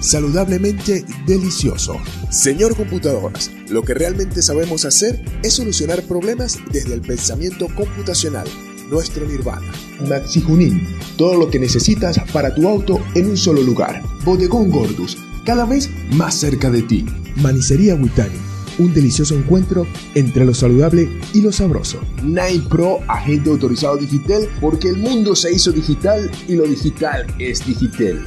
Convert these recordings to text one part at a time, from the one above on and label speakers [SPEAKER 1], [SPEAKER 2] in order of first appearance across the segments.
[SPEAKER 1] saludablemente delicioso. Señor Computadoras, lo que realmente sabemos hacer es solucionar problemas desde el pensamiento computacional nuestro nirvana. Maxi Junín, todo lo que necesitas para tu auto en un solo lugar. Bodegón Gordus, cada vez más cerca de ti. Manicería Witani, un delicioso encuentro entre lo saludable y lo sabroso. Nine Pro, agente autorizado digital, porque el mundo se hizo digital y lo digital es digital.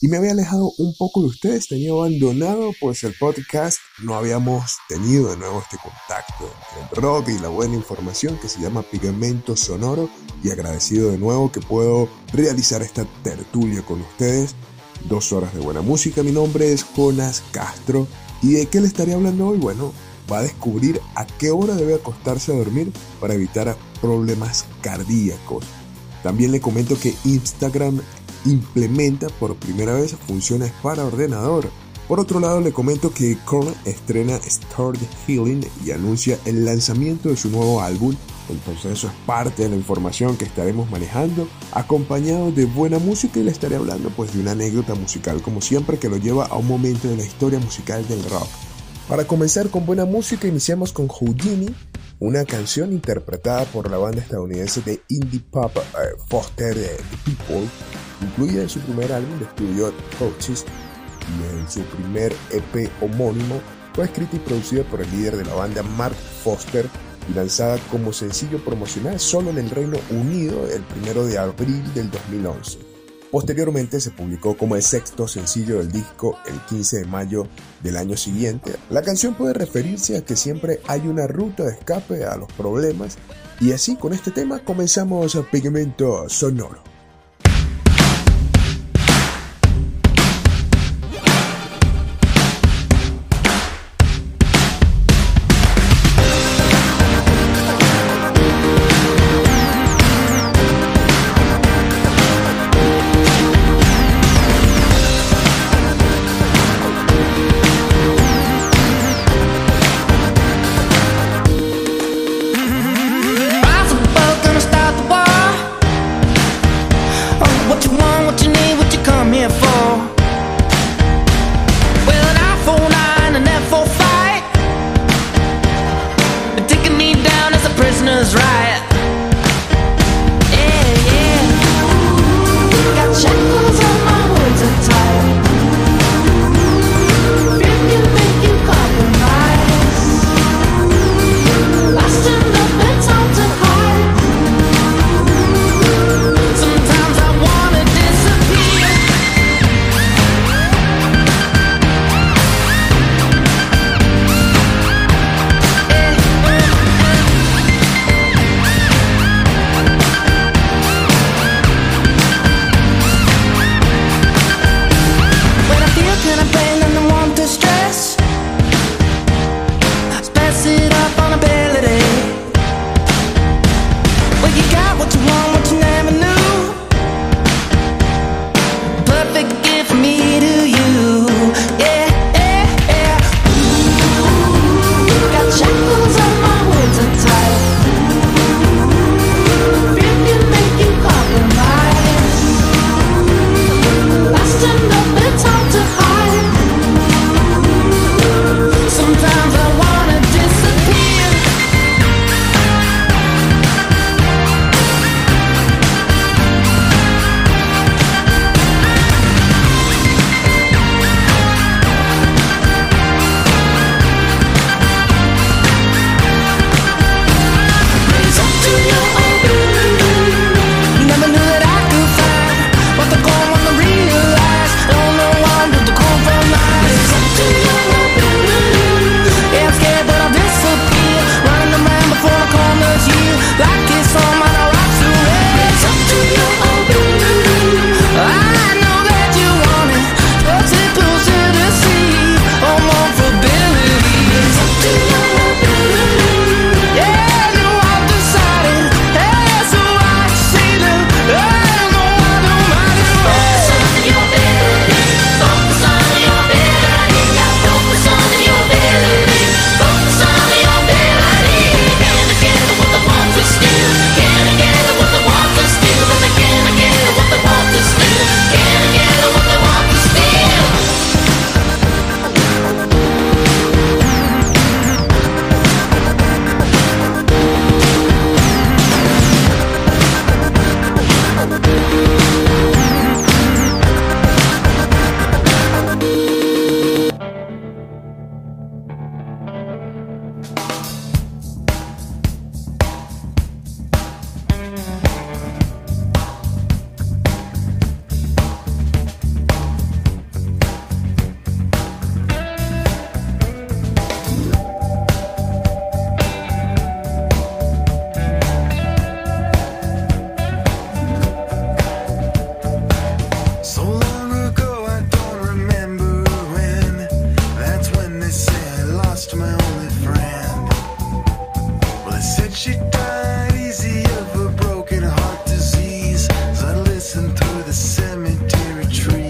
[SPEAKER 1] Y me había alejado un poco de ustedes, tenía abandonado pues el podcast, no habíamos tenido de nuevo este contacto entre el y la buena información que se llama Pigmento Sonoro y agradecido de nuevo que puedo realizar esta tertulia con ustedes, dos horas de buena música, mi nombre es Jonas Castro. Y de qué le estaría hablando hoy, bueno, va a descubrir a qué hora debe acostarse a dormir para evitar problemas cardíacos. También le comento que Instagram implementa por primera vez funciones para ordenador. Por otro lado, le comento que Korn estrena Start Healing y anuncia el lanzamiento de su nuevo álbum. Entonces eso es parte de la información que estaremos manejando, acompañado de buena música y le estaré hablando pues de una anécdota musical como siempre que lo lleva a un momento de la historia musical del rock. Para comenzar con buena música iniciamos con Houdini, una canción interpretada por la banda estadounidense de indie pop eh, Foster The People incluida en su primer álbum de estudio Coaches y en su primer EP homónimo, fue escrita y producida por el líder de la banda Mark Foster y lanzada como sencillo promocional solo en el Reino Unido el 1 de abril del 2011. Posteriormente se publicó como el sexto sencillo del disco el 15 de mayo del año siguiente. La canción puede referirse a que siempre hay una ruta de escape a los problemas y así con este tema comenzamos a Pigmento Sonoro.
[SPEAKER 2] cemetery tree.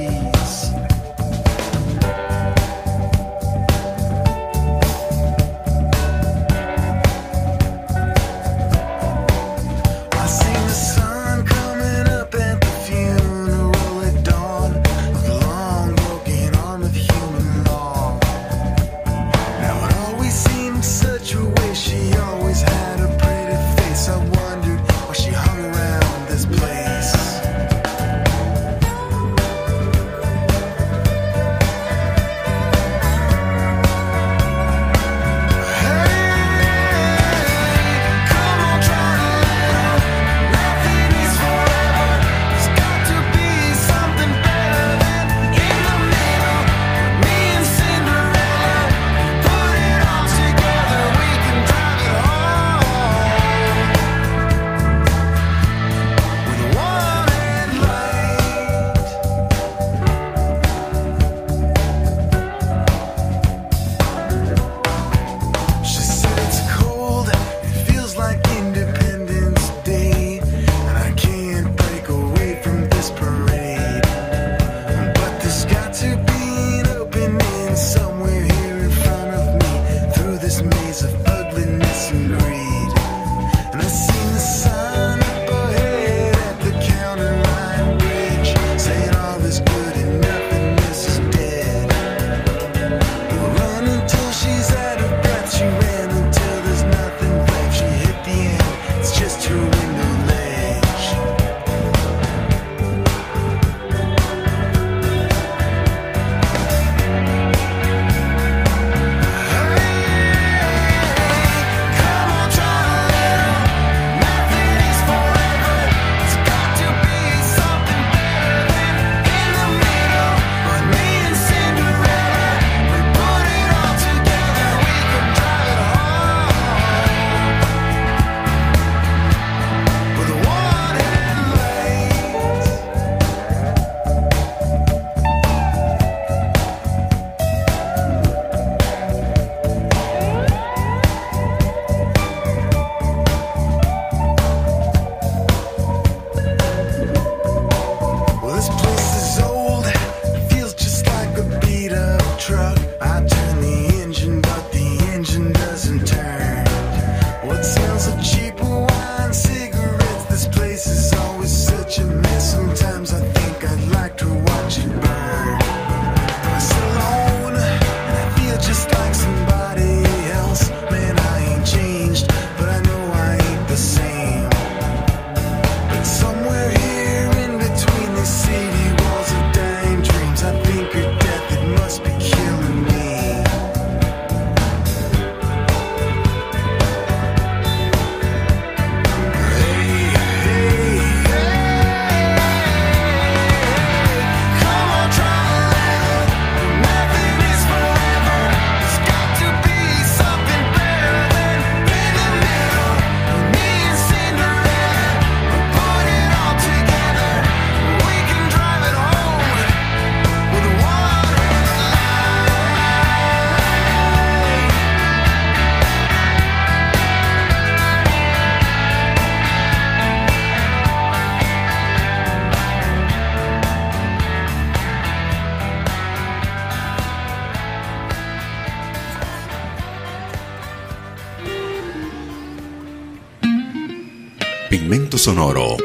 [SPEAKER 2] Sonoro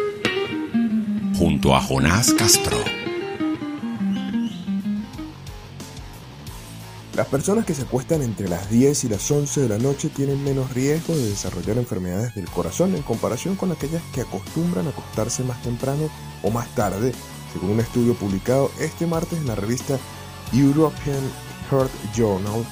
[SPEAKER 2] junto a Jonás Castro.
[SPEAKER 1] Las personas que se acuestan entre las 10 y las 11 de la noche tienen menos riesgo de desarrollar enfermedades del corazón en comparación con aquellas que acostumbran a acostarse más temprano o más tarde, según un estudio publicado este martes en la revista European Heart Journal.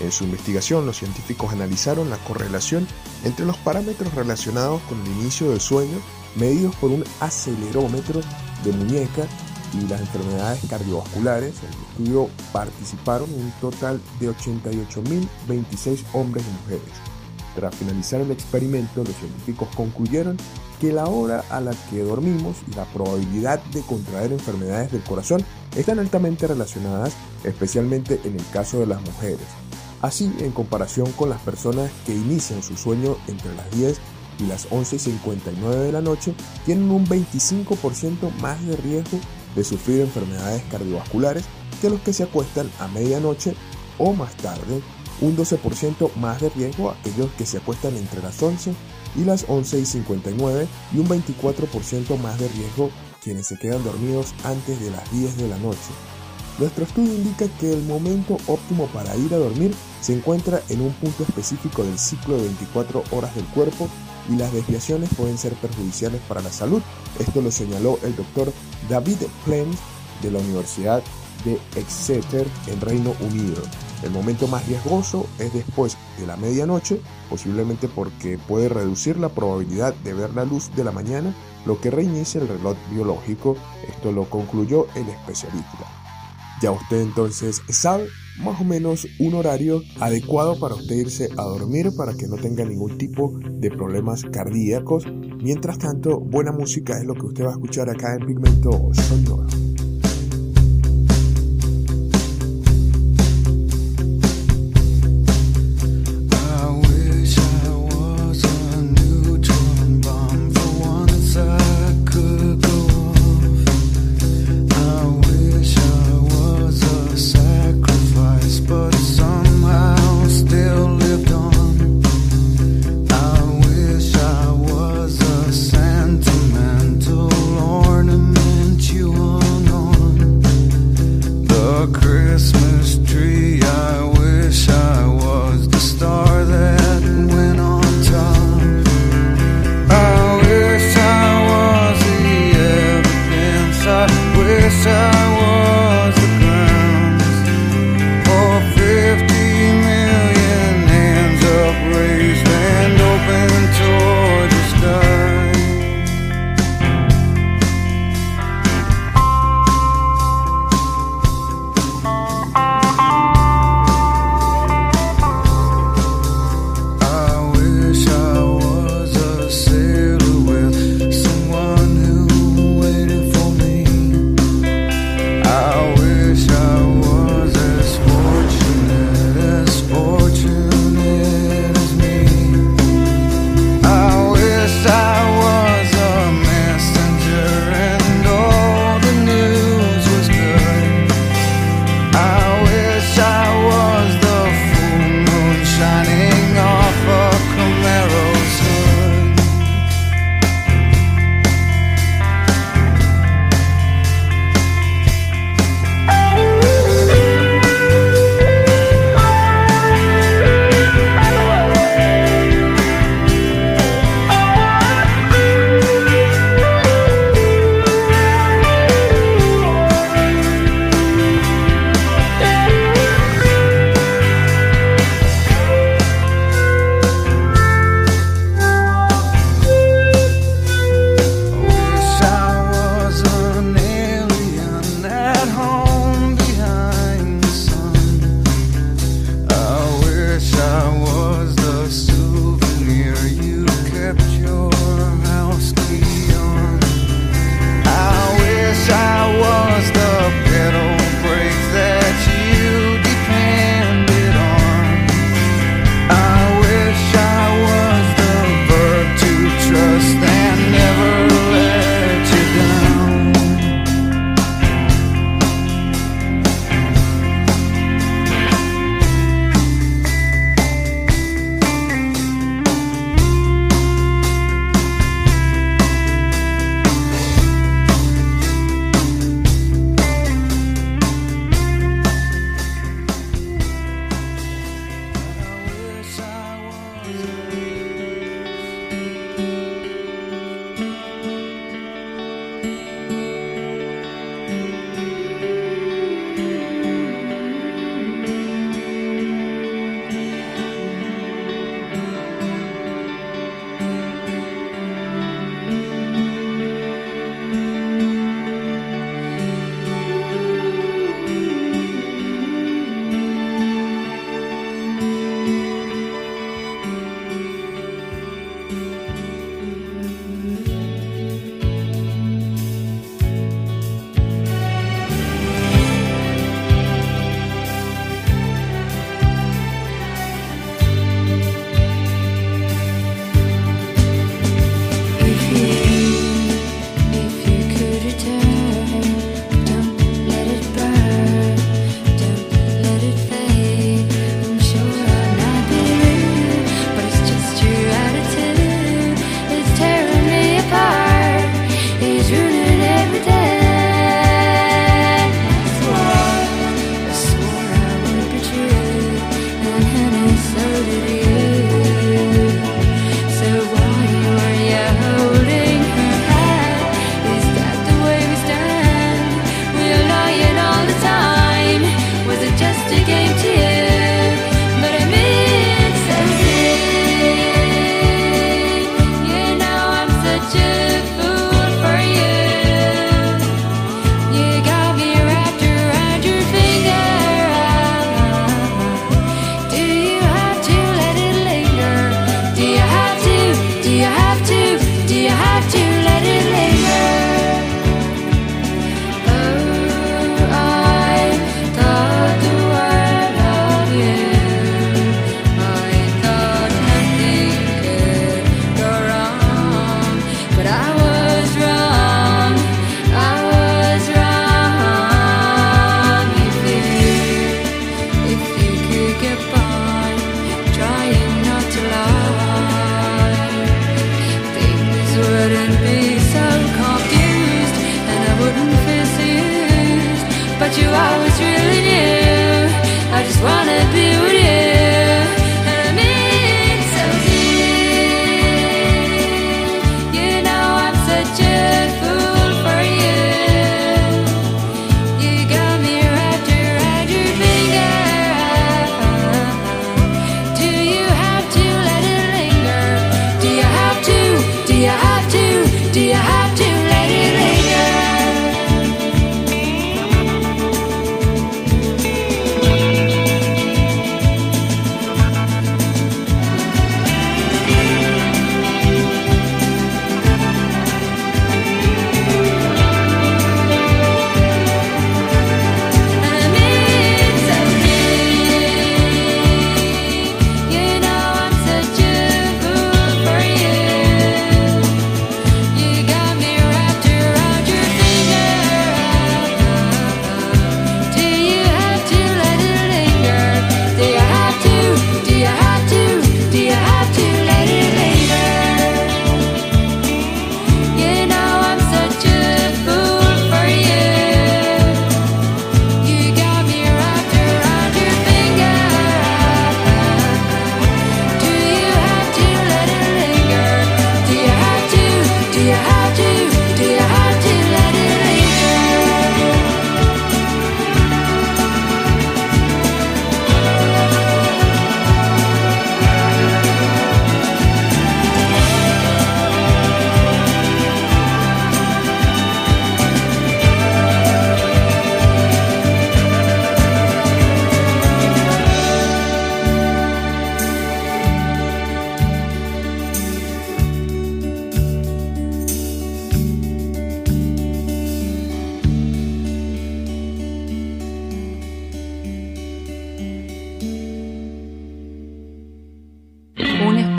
[SPEAKER 1] En su investigación, los científicos analizaron la correlación entre los parámetros relacionados con el inicio del sueño, medidos por un acelerómetro de muñeca y las enfermedades cardiovasculares. En el estudio participaron un total de 88.026 hombres y mujeres. Tras finalizar el experimento, los científicos concluyeron que la hora a la que dormimos y la probabilidad de contraer enfermedades del corazón están altamente relacionadas, especialmente en el caso de las mujeres. Así, en comparación con las personas que inician su sueño entre las 10 y las 11.59 de la noche, tienen un 25% más de riesgo de sufrir enfermedades cardiovasculares que los que se acuestan a medianoche o más tarde, un 12% más de riesgo aquellos que se acuestan entre las 11 y las 11 y 59 y un 24% más de riesgo quienes se quedan dormidos antes de las 10 de la noche. Nuestro estudio indica que el momento óptimo para ir a dormir se encuentra en un punto específico del ciclo de 24 horas del cuerpo y las desviaciones pueden ser perjudiciales para la salud. Esto lo señaló el doctor David Plenz de la Universidad de Exeter en Reino Unido. El momento más riesgoso es después de la medianoche, posiblemente porque puede reducir la probabilidad de ver la luz de la mañana, lo que reinicia el reloj biológico. Esto lo concluyó el especialista. Ya usted entonces sabe más o menos un horario adecuado para usted irse a dormir para que no tenga ningún tipo de problemas cardíacos. Mientras tanto, buena música es lo que usted va a escuchar acá en Pigmento Sonoro.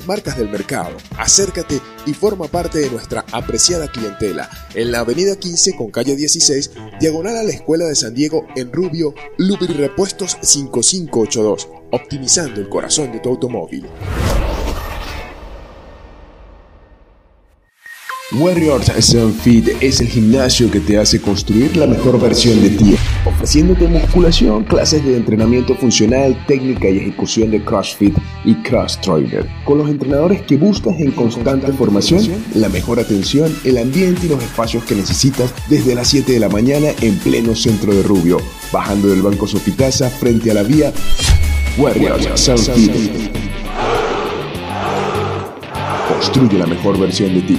[SPEAKER 1] marcas del mercado. Acércate y forma parte de nuestra apreciada clientela en la avenida 15 con calle 16, diagonal a la Escuela de San Diego en Rubio, Lubri Repuestos 5582, optimizando el corazón de tu automóvil. Warriors Sun Fit es el gimnasio que te hace construir la mejor versión de ti, ofreciéndote musculación, clases de entrenamiento funcional, técnica y ejecución de CrossFit y Cross Trainer, con los entrenadores que buscas en constante formación, la mejor atención, el ambiente y los espacios que necesitas desde las 7 de la mañana en pleno centro de Rubio, bajando del Banco Sofitasa frente a la vía Warriors Sun Fit. Construye la mejor versión de ti.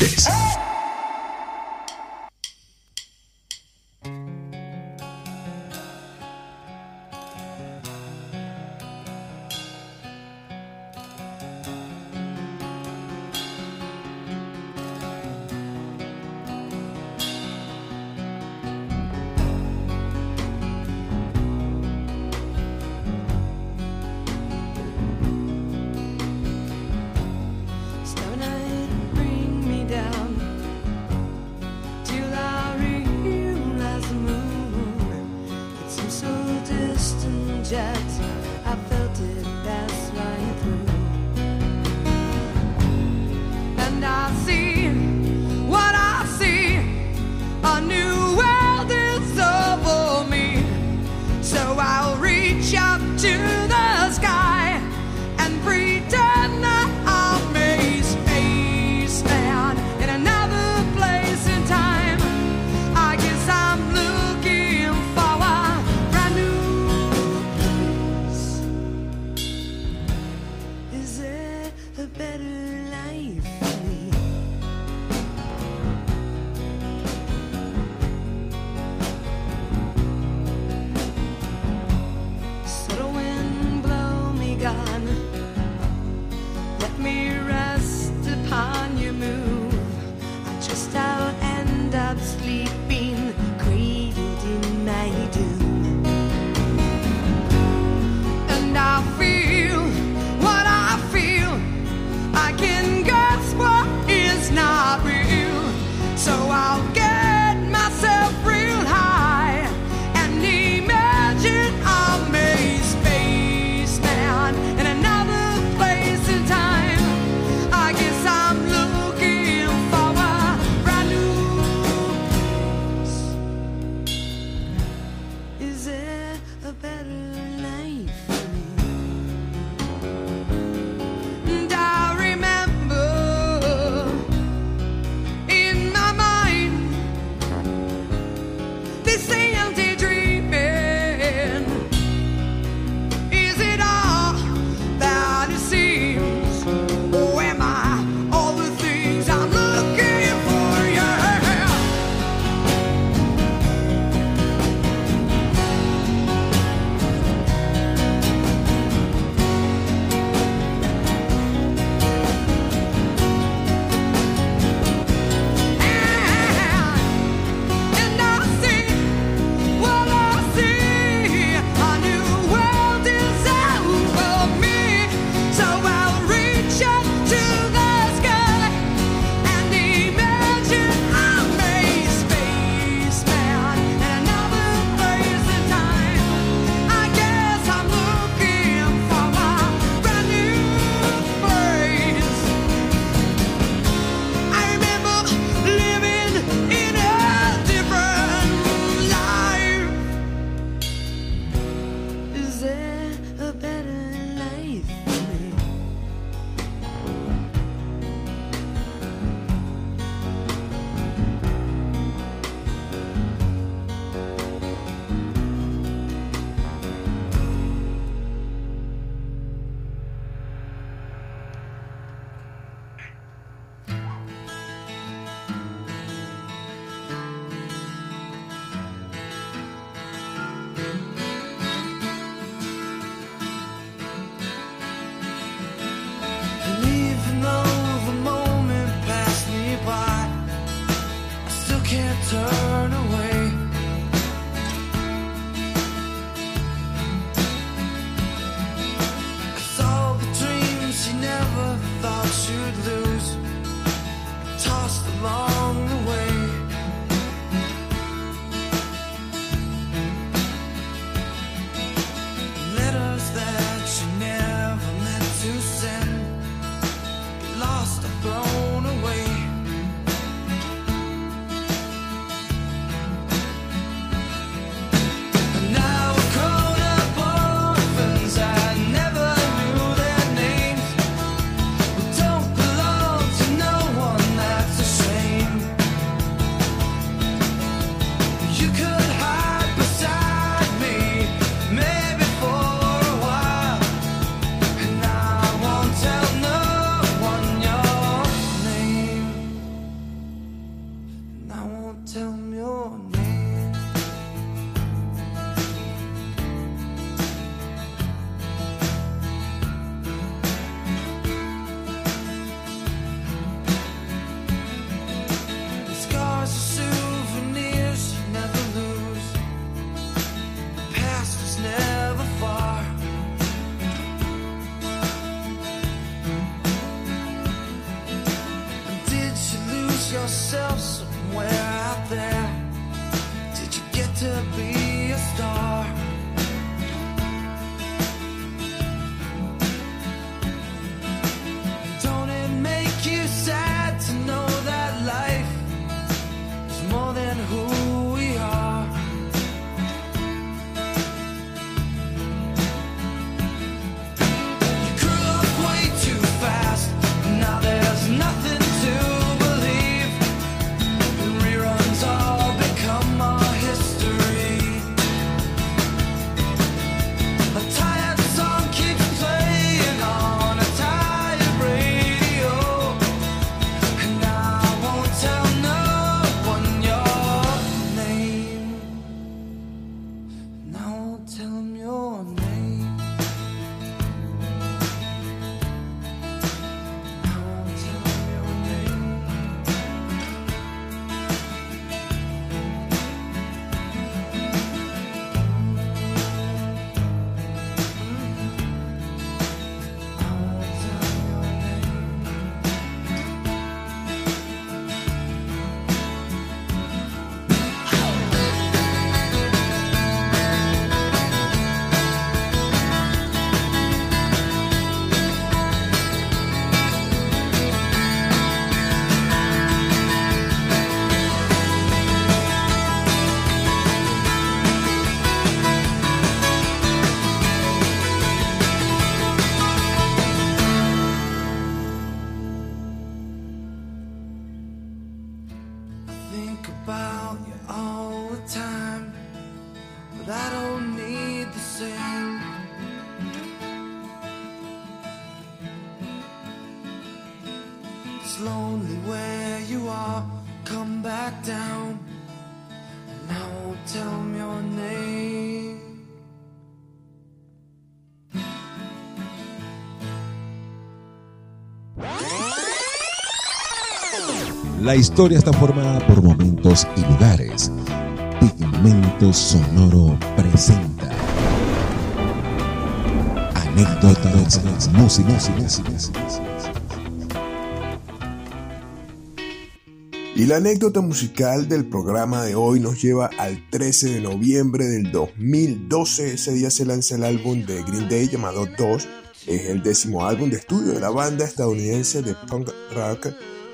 [SPEAKER 3] Tuesdays.
[SPEAKER 4] La historia está formada por momentos y lugares. Pigmento Sonoro presenta anécdotas, músicas, músicas.
[SPEAKER 1] Y la anécdota musical del programa de hoy nos lleva al 13 de noviembre del 2012. Ese día se lanza el álbum de Green Day llamado 2. Es el décimo álbum de estudio de la banda estadounidense de punk rock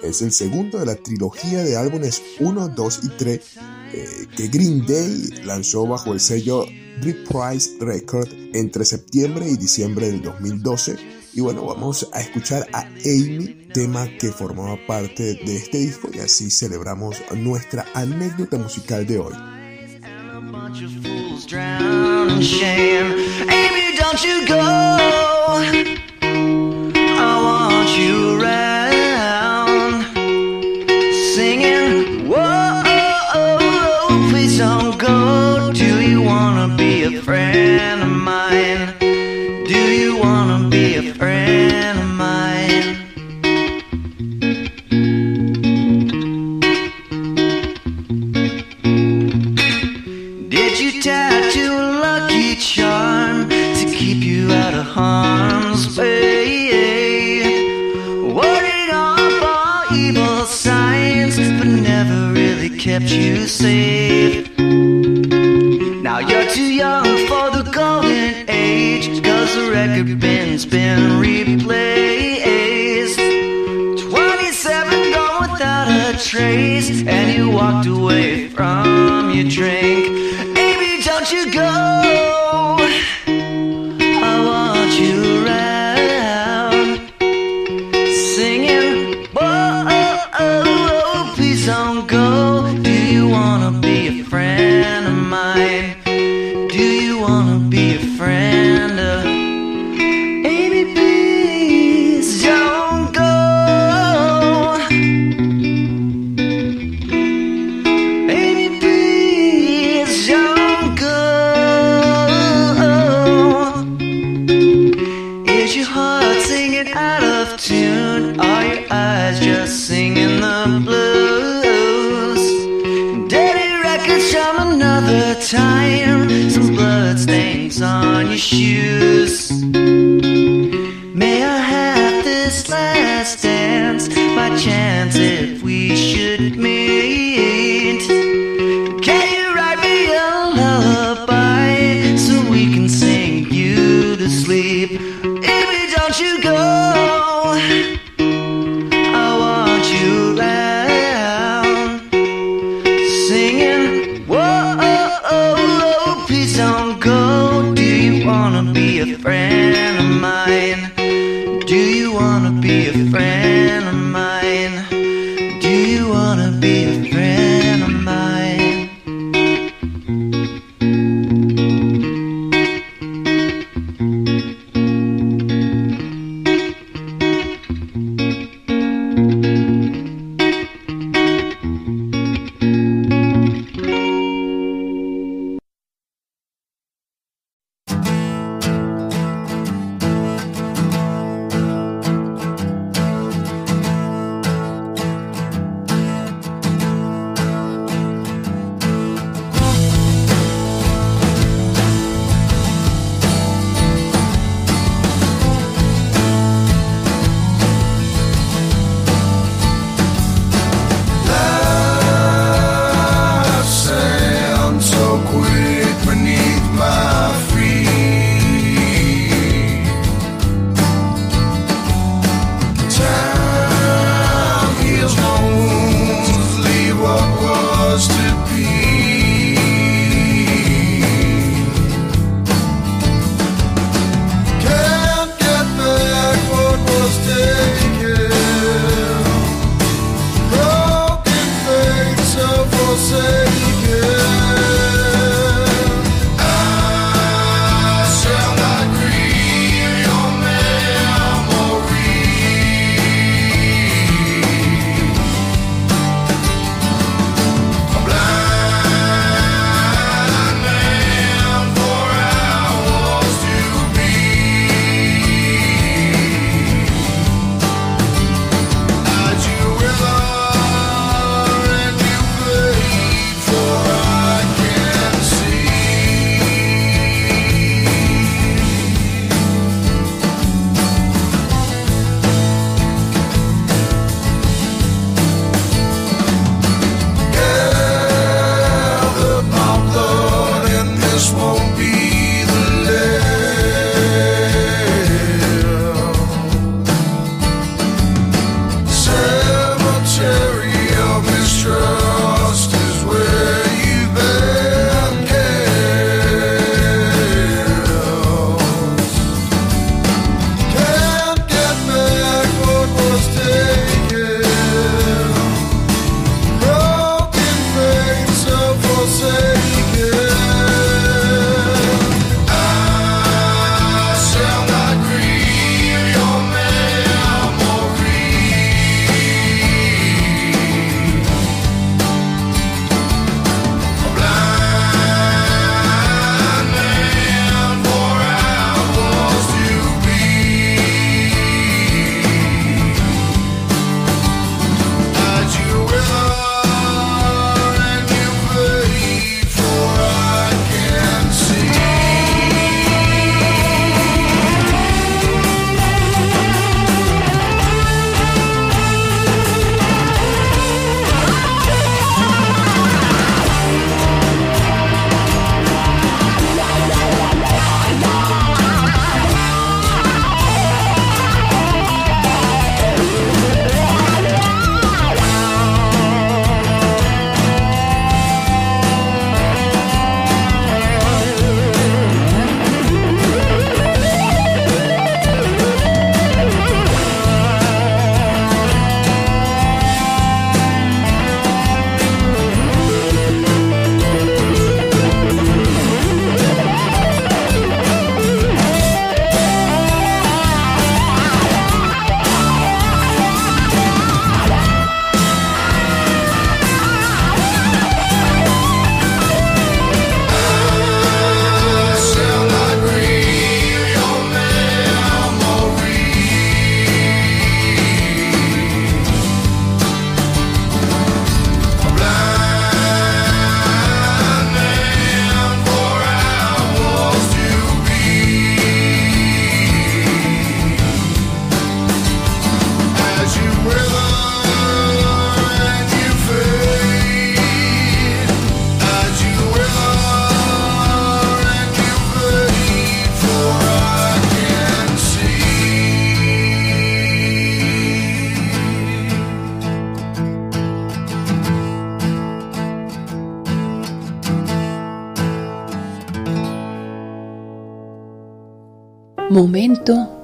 [SPEAKER 1] es el segundo de la trilogía de álbumes 1, 2 y 3 eh, que Green Day lanzó bajo el sello Reprise Record entre septiembre y diciembre del 2012. Y bueno, vamos a escuchar a Amy, tema que formaba parte de este disco y así celebramos nuestra anécdota musical de hoy.
[SPEAKER 5] Amy, don't you go. I want you around. Kept you safe. Now you're too young for the golden age, cause the record bin's been replaced. 27 gone without a trace, and you walked away from your drink. Amy, don't you go. Last dance? My chance if we should meet.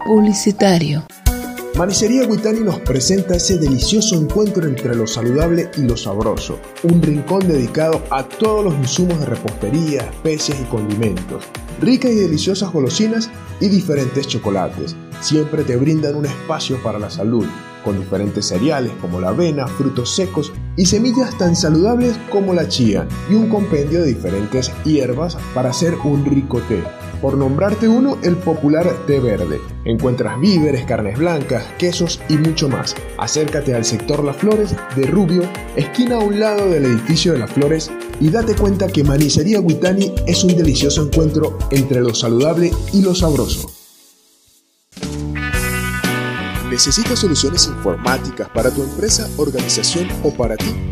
[SPEAKER 6] Publicitario.
[SPEAKER 1] Manicería Guitani nos presenta ese delicioso encuentro entre lo saludable y lo sabroso, un rincón dedicado a todos los insumos de repostería, especias y condimentos, ricas y deliciosas golosinas y diferentes chocolates. Siempre te brindan un espacio para la salud, con diferentes cereales como la avena, frutos secos y semillas tan saludables como la chía, y un compendio de diferentes hierbas para hacer un rico té. Por nombrarte uno, el popular té verde. Encuentras víveres, carnes blancas, quesos y mucho más. Acércate al sector Las Flores de Rubio, esquina a un lado del edificio de Las Flores, y date cuenta que Manicería Guitani es un delicioso encuentro entre lo saludable y lo sabroso. ¿Necesitas soluciones informáticas para tu empresa, organización o para ti?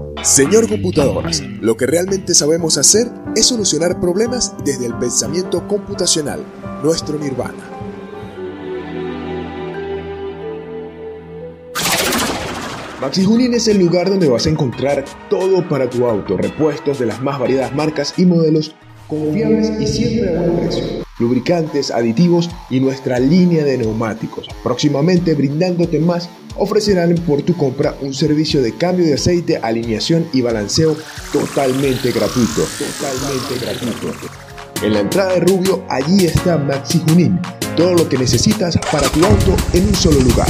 [SPEAKER 1] Señor Computadoras, lo que realmente sabemos hacer es solucionar problemas desde el pensamiento computacional, nuestro nirvana. Maxi Junín es el lugar donde vas a encontrar todo para tu auto, repuestos de las más variadas marcas y modelos confiables y siempre a buen precio. Lubricantes, aditivos y nuestra línea de neumáticos. Próximamente brindándote más, ofrecerán por tu compra un servicio de cambio de aceite, alineación y balanceo totalmente gratuito. Totalmente gratuito. En la entrada de Rubio, allí está Maxi Junín. Todo lo que necesitas para tu auto en un solo lugar.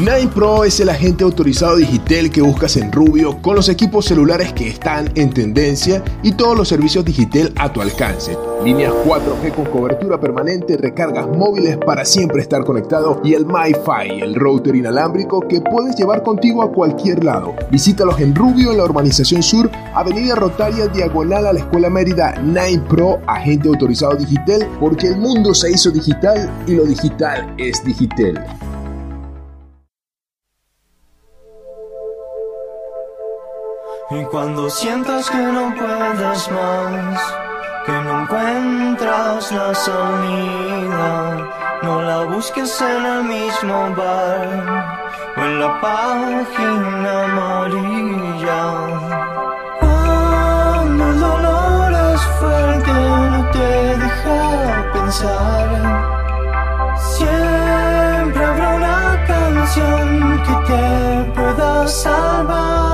[SPEAKER 1] Nine Pro es el agente autorizado Digitel que buscas en Rubio con los equipos celulares que están en tendencia y todos los servicios Digitel a tu alcance. Líneas 4G con cobertura permanente, recargas móviles para siempre estar conectado y el MiFi, el router inalámbrico que puedes llevar contigo a cualquier lado. Visítalos en Rubio en la urbanización sur, Avenida Rotaria, diagonal a la Escuela Mérida. Nine Pro, agente autorizado Digitel, porque el mundo se hizo digital y lo digital es Digitel.
[SPEAKER 7] Y cuando sientas que no puedes más, que no encuentras la salida, no la busques en el mismo bar o en la página amarilla. Cuando el dolor es fuerte, no te deja pensar. Siempre habrá una canción que te pueda salvar.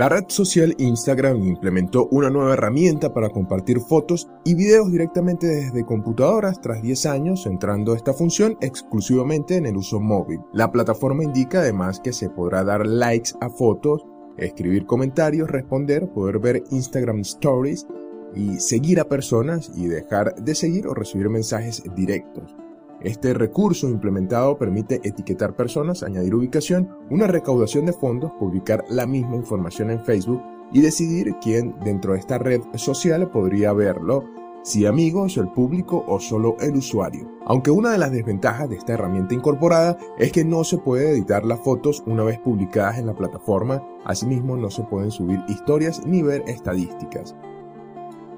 [SPEAKER 7] La
[SPEAKER 1] red social Instagram implementó una nueva herramienta para compartir fotos y videos directamente desde computadoras tras 10 años centrando esta función exclusivamente en el uso móvil. La plataforma indica además que se podrá dar likes a fotos, escribir comentarios, responder, poder ver Instagram Stories y seguir a personas y dejar de seguir o recibir mensajes directos. Este recurso implementado permite etiquetar personas, añadir ubicación, una recaudación de fondos, publicar la misma información en Facebook y decidir quién dentro de esta red social podría verlo, si amigos, el público o solo el usuario. Aunque una de las desventajas de esta herramienta incorporada es que no se puede editar las fotos una vez publicadas en la plataforma, asimismo no se pueden subir historias ni ver estadísticas.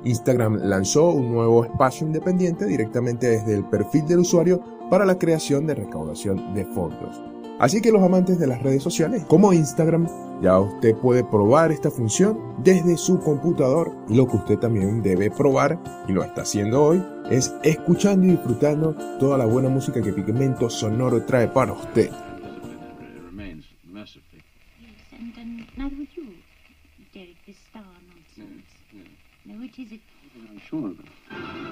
[SPEAKER 1] Instagram lanzó un nuevo espacio independiente directamente desde el perfil del usuario para la creación de recaudación de fondos. Así que los amantes de las redes sociales como Instagram, ya usted puede probar esta función desde su computador y lo que usted también debe probar y lo está haciendo hoy es escuchando y disfrutando toda la buena música que Pigmento Sonoro trae para usted.
[SPEAKER 8] scientific.
[SPEAKER 9] I'm sure of it.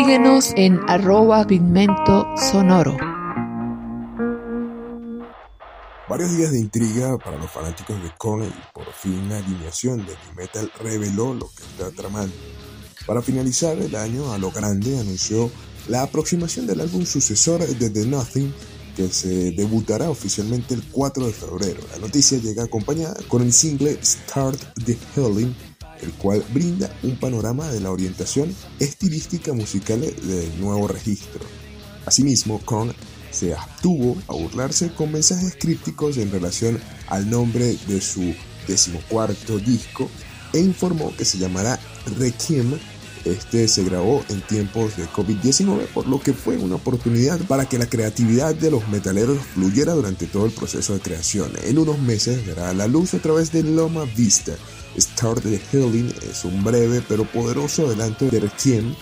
[SPEAKER 6] Síguenos en arroba pigmento sonoro.
[SPEAKER 3] Varios días de intriga para los fanáticos de y por fin la alineación de New Metal reveló lo que está tramando. Para finalizar el año a lo grande anunció la aproximación del álbum sucesor de The Nothing que se debutará oficialmente el 4 de febrero. La noticia llega acompañada con el single Start the Healing, el cual brinda un panorama de la orientación estilística musical del nuevo registro. Asimismo, Korn se abstuvo a burlarse con mensajes crípticos en relación al nombre de su decimocuarto disco e informó que se llamará Requiem. Este se grabó en tiempos de COVID-19, por lo que fue una oportunidad para que la creatividad de los metaleros fluyera durante todo el proceso de creación. En unos meses verá la luz a través de Loma Vista. Start the Healing es un breve pero poderoso adelanto de Requiem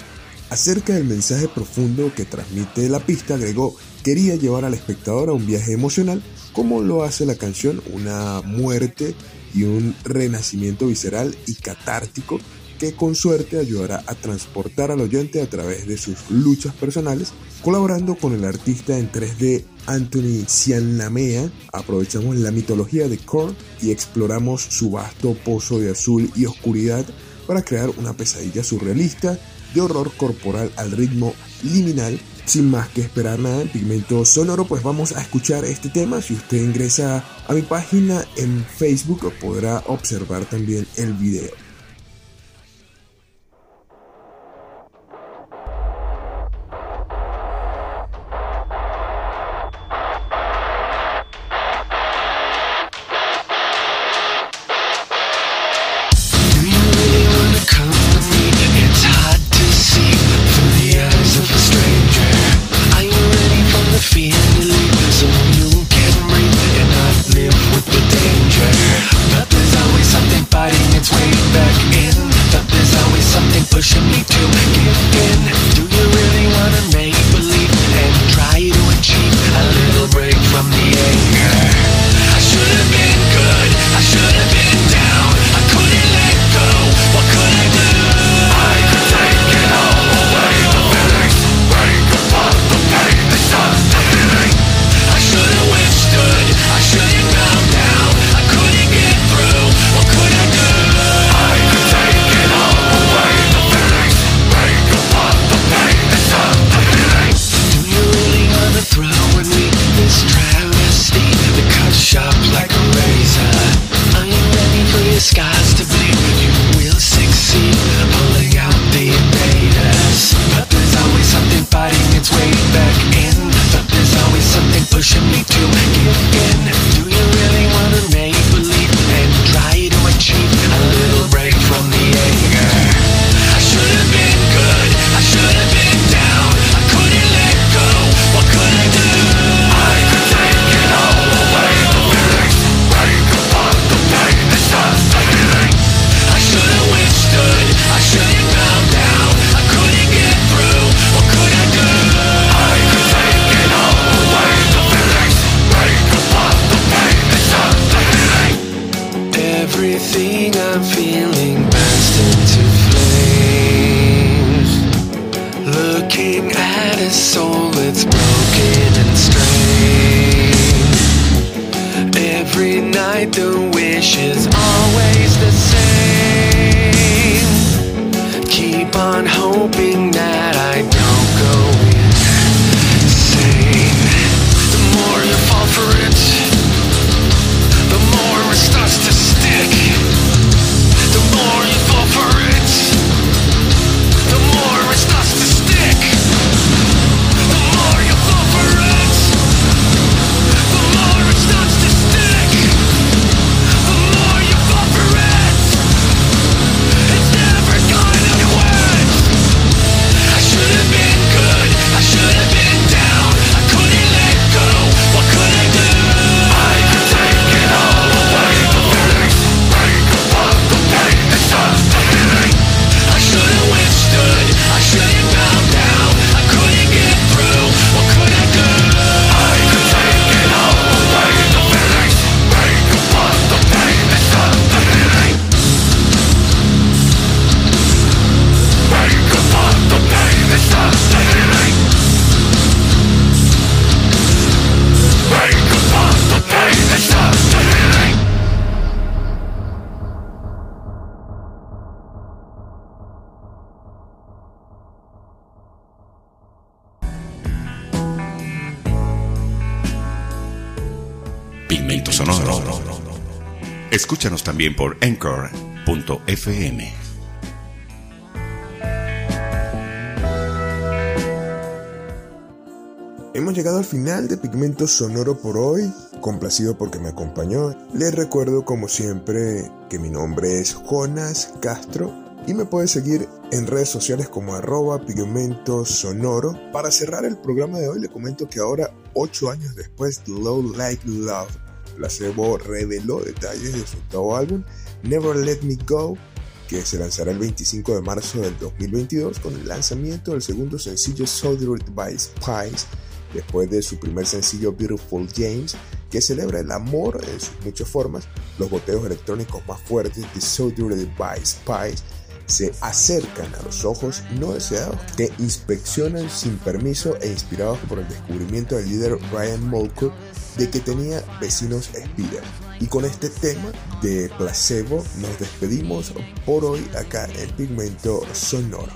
[SPEAKER 3] acerca del mensaje profundo que transmite la pista, agregó, quería llevar al espectador a un viaje emocional, como lo hace la canción, una muerte y un renacimiento visceral y catártico que con suerte ayudará a transportar al oyente a través de sus luchas personales, colaborando con el artista en 3D Anthony Cianamea, aprovechamos la mitología de Korn y exploramos su vasto pozo de azul y oscuridad para crear una pesadilla surrealista de horror corporal al ritmo liminal. Sin más que esperar nada en Pigmento Sonoro, pues vamos a escuchar este tema. Si usted ingresa a mi página en Facebook, podrá observar también el video.
[SPEAKER 2] Escúchanos también por Anchor.fm.
[SPEAKER 1] Hemos llegado al final de Pigmento Sonoro por hoy. Complacido porque me acompañó. Les recuerdo como siempre que mi nombre es Jonas Castro y me puedes seguir en redes sociales como arroba pigmento sonoro. Para cerrar el programa de hoy le comento que ahora, 8 años después de Low Like Love, Placebo reveló detalles de su octavo álbum Never Let Me Go que se lanzará el 25 de marzo del 2022 con el lanzamiento del segundo sencillo Soldiered by Spies después de su primer sencillo Beautiful James, que celebra el amor en sus muchas formas, los goteos electrónicos más fuertes de Soldiered by Spies se acercan a los ojos no deseados que inspeccionan sin permiso e inspirados por el descubrimiento del líder Ryan Mulcahy de que tenía vecinos espías. Y con este tema de placebo nos despedimos por hoy acá en Pigmento Sonoro.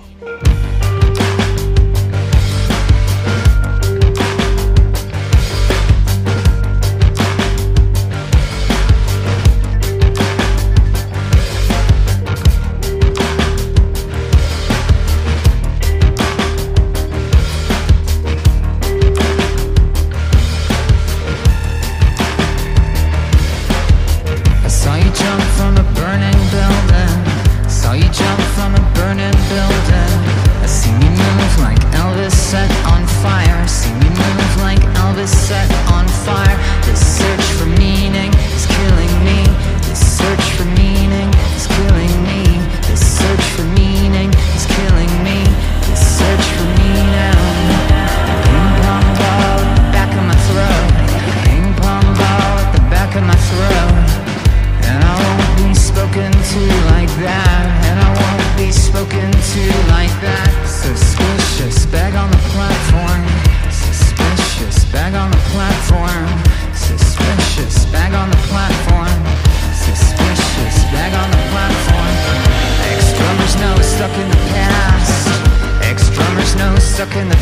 [SPEAKER 10] stuck in the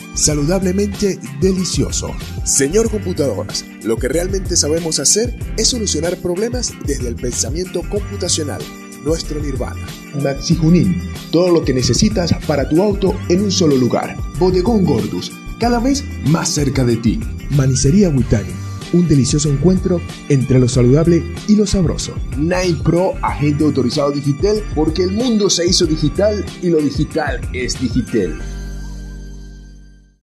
[SPEAKER 1] saludablemente delicioso. Señor Computadoras, lo que realmente sabemos hacer es solucionar problemas desde el pensamiento computacional. Nuestro Nirvana. Maxi Junín, todo lo que necesitas para tu auto en un solo lugar. Bodegón Gordus, cada vez más cerca de ti. Manicería Witani, un delicioso encuentro entre lo saludable y lo sabroso. Nine Pro, agente autorizado digital, porque el mundo se hizo digital y lo digital es digital.